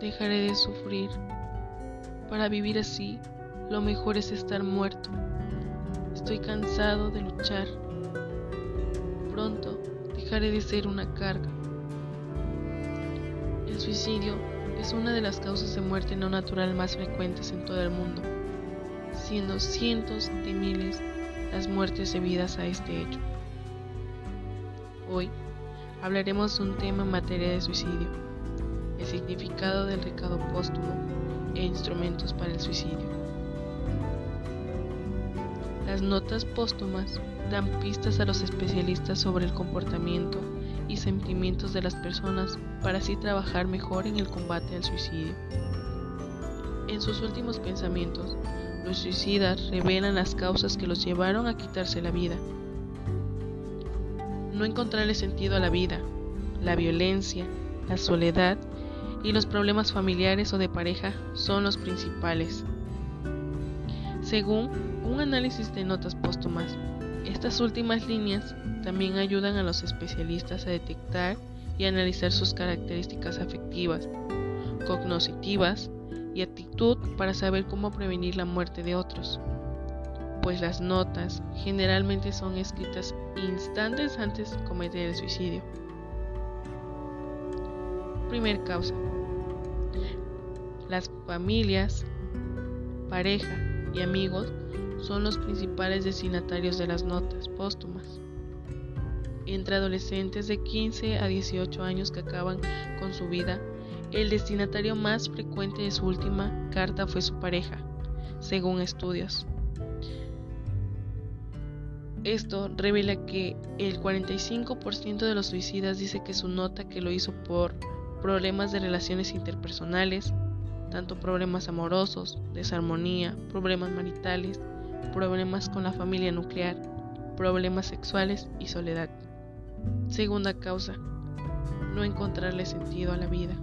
dejaré de sufrir. Para vivir así, lo mejor es estar muerto. Estoy cansado de luchar. Pronto dejaré de ser una carga. El suicidio es una de las causas de muerte no natural más frecuentes en todo el mundo, siendo cientos de miles las muertes debidas a este hecho. Hoy hablaremos de un tema en materia de suicidio, el significado del recado póstumo e instrumentos para el suicidio. Las notas póstumas dan pistas a los especialistas sobre el comportamiento y sentimientos de las personas para así trabajar mejor en el combate al suicidio. En sus últimos pensamientos, los suicidas revelan las causas que los llevaron a quitarse la vida. No encontrarle sentido a la vida, la violencia, la soledad y los problemas familiares o de pareja son los principales. Según un análisis de notas póstumas, estas últimas líneas también ayudan a los especialistas a detectar y analizar sus características afectivas, cognitivas y actitud para saber cómo prevenir la muerte de otros, pues las notas generalmente son escritas instantes antes de cometer el suicidio. Primer causa. Las familias, pareja y amigos son los principales destinatarios de las notas póstumas. Entre adolescentes de 15 a 18 años que acaban con su vida, el destinatario más frecuente de su última carta fue su pareja, según estudios. Esto revela que el 45% de los suicidas dice que su nota que lo hizo por problemas de relaciones interpersonales, tanto problemas amorosos, desarmonía, problemas maritales, problemas con la familia nuclear, problemas sexuales y soledad. Segunda causa, no encontrarle sentido a la vida.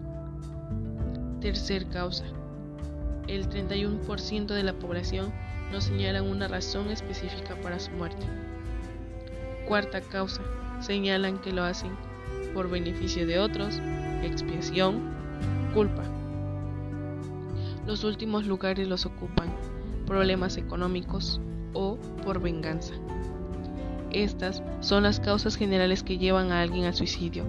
Tercer causa, el 31% de la población no señalan una razón específica para su muerte. Cuarta causa, señalan que lo hacen por beneficio de otros, expiación, culpa. Los últimos lugares los ocupan problemas económicos o por venganza. Estas son las causas generales que llevan a alguien al suicidio.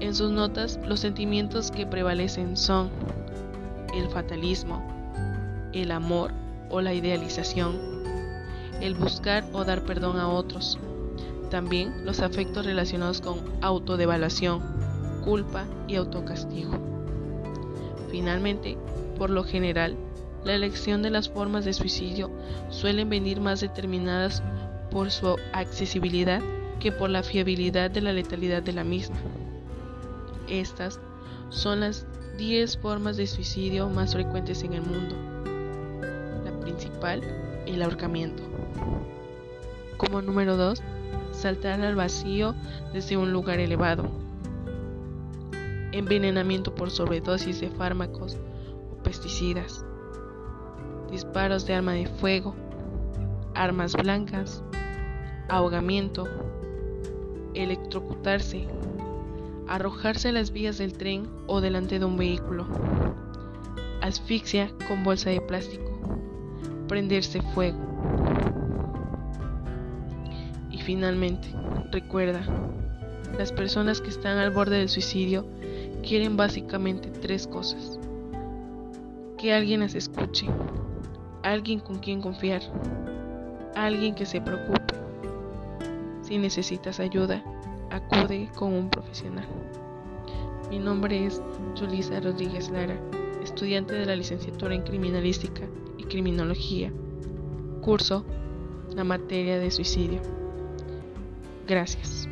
En sus notas, los sentimientos que prevalecen son el fatalismo, el amor o la idealización, el buscar o dar perdón a otros, también los afectos relacionados con autodevaluación, culpa y autocastigo. Finalmente, por lo general, la elección de las formas de suicidio suelen venir más determinadas por su accesibilidad que por la fiabilidad de la letalidad de la misma. Estas son las 10 formas de suicidio más frecuentes en el mundo. La principal, el ahorcamiento. Como número 2, saltar al vacío desde un lugar elevado. Envenenamiento por sobredosis de fármacos o pesticidas disparos de arma de fuego, armas blancas, ahogamiento, electrocutarse, arrojarse a las vías del tren o delante de un vehículo, asfixia con bolsa de plástico, prenderse fuego. Finalmente, recuerda, las personas que están al borde del suicidio quieren básicamente tres cosas. Que alguien las escuche, alguien con quien confiar, alguien que se preocupe. Si necesitas ayuda, acude con un profesional. Mi nombre es Julisa Rodríguez Lara, estudiante de la licenciatura en Criminalística y Criminología. Curso la materia de suicidio. Gracias.